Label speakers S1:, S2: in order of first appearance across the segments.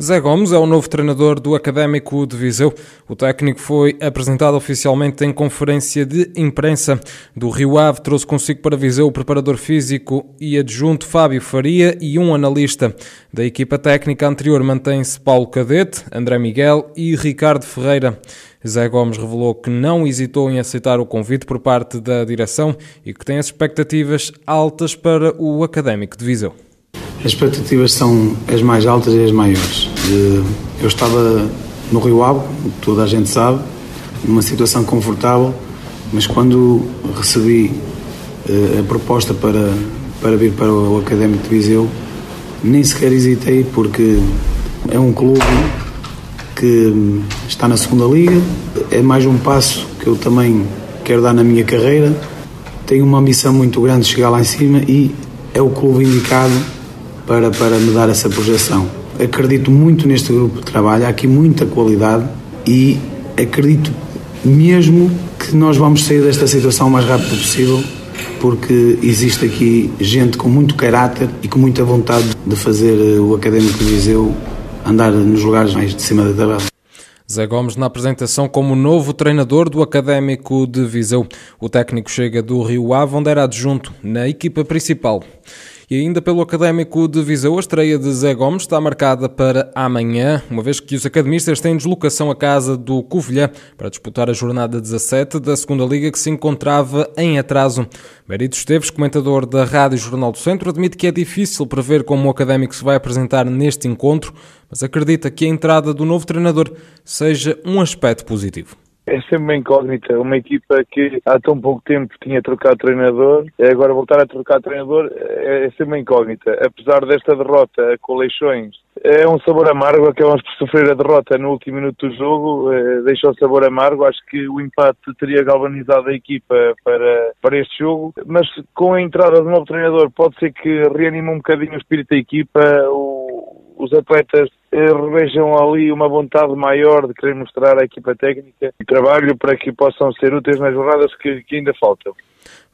S1: Zé Gomes é o novo treinador do Académico de Viseu. O técnico foi apresentado oficialmente em conferência de imprensa do Rio Ave. Trouxe consigo para Viseu o preparador físico e adjunto Fábio Faria e um analista. Da equipa técnica anterior mantém-se Paulo Cadete, André Miguel e Ricardo Ferreira. Zé Gomes revelou que não hesitou em aceitar o convite por parte da direção e que tem as expectativas altas para o Académico de Viseu.
S2: As expectativas são as mais altas e as maiores. Eu estava no Rio Ave, toda a gente sabe, numa situação confortável, mas quando recebi eh, a proposta para, para vir para o Académico de Viseu, nem sequer hesitei, porque é um clube que está na segunda liga, é mais um passo que eu também quero dar na minha carreira. Tenho uma ambição muito grande de chegar lá em cima e é o clube indicado para, para me dar essa projeção. Acredito muito neste grupo de trabalho, há aqui muita qualidade e acredito mesmo que nós vamos sair desta situação o mais rápido possível, porque existe aqui gente com muito caráter e com muita vontade de fazer eh, o Académico de Viseu andar nos lugares mais de cima da tabela.
S1: Zé Gomes na apresentação como novo treinador do Académico de Viseu. O técnico chega do Rio Ave, onde era adjunto na equipa principal. E ainda pelo Académico de Viseu, a estreia de Zé Gomes está marcada para amanhã, uma vez que os academistas têm deslocação à casa do Covilhã para disputar a jornada 17 da segunda Liga que se encontrava em atraso. Berito Esteves, comentador da Rádio Jornal do Centro, admite que é difícil prever como o Académico se vai apresentar neste encontro, mas acredita que a entrada do novo treinador seja um aspecto positivo
S3: é sempre uma incógnita. Uma equipa que há tão pouco tempo tinha trocado treinador, agora voltar a trocar treinador é, é sempre uma incógnita. Apesar desta derrota com Leixões, é um sabor amargo. Acabamos por sofrer a derrota no último minuto do jogo, é, deixou sabor amargo. Acho que o empate teria galvanizado a equipa para, para este jogo, mas com a entrada do novo treinador, pode ser que reanime um bocadinho o espírito da equipa. O, os atletas eh, revejam ali uma vontade maior de querer mostrar à equipa técnica e trabalho para que possam ser úteis nas jornadas que, que ainda faltam.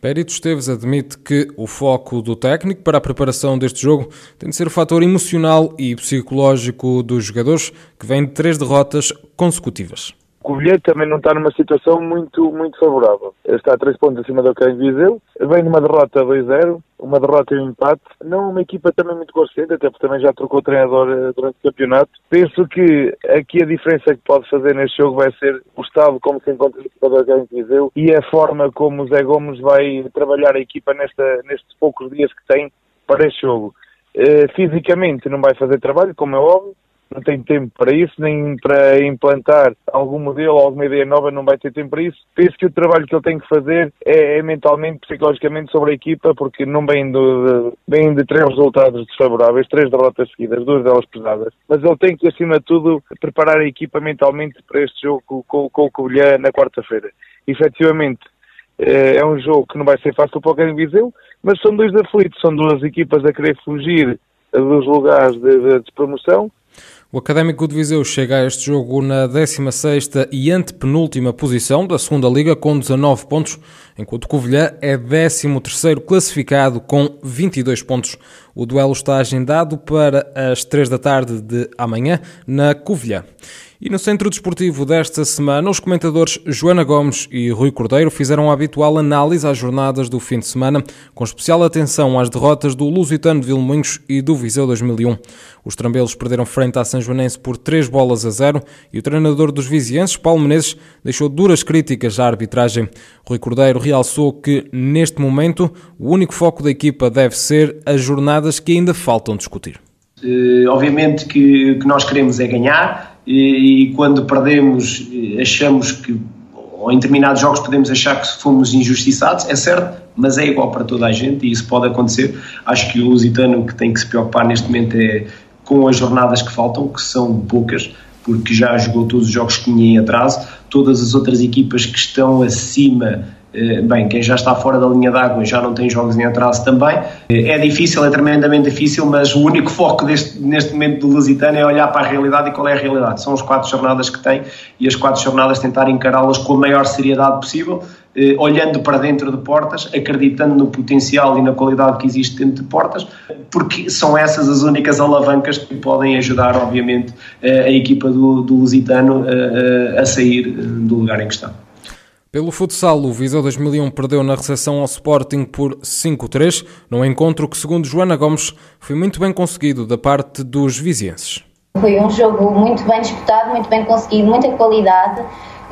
S1: Périto Esteves admite que o foco do técnico para a preparação deste jogo tem de ser o fator emocional e psicológico dos jogadores, que vêm de três derrotas consecutivas.
S3: Covilhã também não está numa situação muito, muito favorável. Está a três pontos acima do Cães Viseu, vem numa derrota 2-0, uma derrota e um empate. Não uma equipa também muito consciente, até porque também já trocou o treinador eh, durante o campeonato. Penso que aqui a diferença que pode fazer neste jogo vai ser o estado como se encontra a equipa do Cães Viseu e a forma como o Zé Gomes vai trabalhar a equipa nesta, nestes poucos dias que tem para este jogo. Uh, fisicamente não vai fazer trabalho, como é óbvio, não tem tempo para isso, nem para implantar algum modelo, alguma ideia nova, não vai ter tempo para isso. Penso que o trabalho que ele tem que fazer é, é mentalmente, psicologicamente sobre a equipa, porque não vem de, vem de três resultados desfavoráveis, três derrotas seguidas, duas delas pesadas. Mas ele tem que, acima de tudo, preparar a equipa mentalmente para este jogo com, com o Covilhã na quarta-feira. Efetivamente, eh, é um jogo que não vai ser fácil para o Grêmio Viseu, mas são dois aflitos, são duas equipas a querer fugir dos lugares de, de, de promoção
S1: o Académico de Viseu chega a este jogo na 16ª e antepenúltima posição da segunda Liga com 19 pontos, enquanto Covilhã é 13º classificado com 22 pontos. O duelo está agendado para as 3 da tarde de amanhã na Covilhã. E no Centro Desportivo desta semana, os comentadores Joana Gomes e Rui Cordeiro fizeram a habitual análise às jornadas do fim de semana, com especial atenção às derrotas do Lusitano de Vilmoinhos e do Viseu 2001. Os trambelos perderam frente à São Joanense por 3 bolas a 0 e o treinador dos vizienses, Paulo Menezes, deixou duras críticas à arbitragem. Rui Cordeiro realçou que, neste momento, o único foco da equipa deve ser as jornadas que ainda faltam discutir.
S4: Uh, obviamente que o que nós queremos é ganhar, e, e quando perdemos achamos que ou em determinados jogos podemos achar que fomos injustiçados, é certo, mas é igual para toda a gente e isso pode acontecer. Acho que o Lusitano que tem que se preocupar neste momento é com as jornadas que faltam, que são poucas, porque já jogou todos os jogos que tinha em atraso. Todas as outras equipas que estão acima bem, quem já está fora da linha d'água já não tem jogos em atraso também. Eh, é difícil, é tremendamente difícil, mas o único foco deste, neste momento do Lusitano é olhar para a realidade e qual é a realidade. São as quatro jornadas que tem e as quatro jornadas tentar encará-las com a maior seriedade possível, eh, olhando para dentro de portas, acreditando no potencial e na qualidade que existe dentro de portas, porque são essas as únicas alavancas que podem ajudar, obviamente, a equipa do, do Lusitano a sair do lugar em que está.
S1: Pelo futsal, o Viseu 2001 perdeu na recepção ao Sporting por 5-3, num encontro que, segundo Joana Gomes, foi muito bem conseguido da parte dos vizienses.
S5: Foi um jogo muito bem disputado, muito bem conseguido, muita qualidade.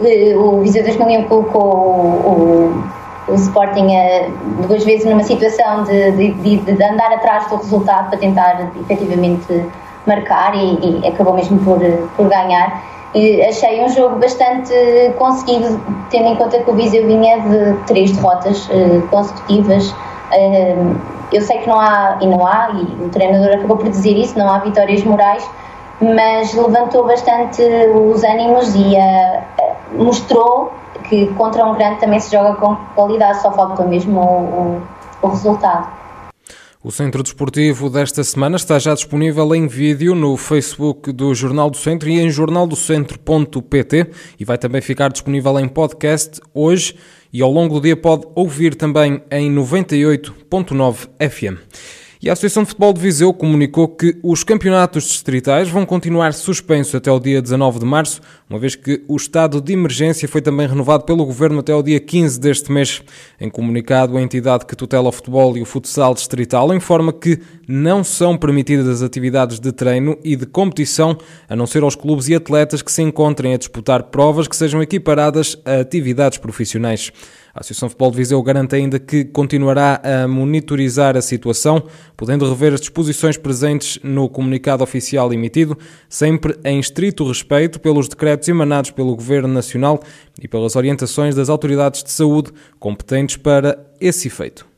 S5: Eh, o Viseu 2001 colocou o, o Sporting eh, duas vezes numa situação de, de, de, andar atrás do resultado para tentar efetivamente marcar e, e acabou mesmo por, por ganhar achei um jogo bastante conseguido, tendo em conta que o Viseu vinha de três derrotas uh, consecutivas. Uh, eu sei que não há, e não há, e o treinador acabou por dizer isso, não há vitórias morais, mas levantou bastante os ânimos e uh, mostrou que contra um grande também se joga com qualidade, só falta mesmo o, o, o resultado.
S1: O Centro Desportivo desta semana está já disponível em vídeo no Facebook do Jornal do Centro e em jornaldocentro.pt e vai também ficar disponível em podcast hoje e ao longo do dia pode ouvir também em 98.9 FM. E a Associação de Futebol de Viseu comunicou que os campeonatos distritais vão continuar suspensos até o dia 19 de março, uma vez que o estado de emergência foi também renovado pelo Governo até o dia 15 deste mês. Em comunicado, a entidade que tutela o futebol e o futsal distrital informa que não são permitidas as atividades de treino e de competição, a não ser aos clubes e atletas que se encontrem a disputar provas que sejam equiparadas a atividades profissionais. A Associação de Futebol de Viseu garante ainda que continuará a monitorizar a situação, podendo rever as disposições presentes no comunicado oficial emitido, sempre em estrito respeito pelos decretos emanados pelo Governo Nacional e pelas orientações das autoridades de saúde competentes para esse efeito.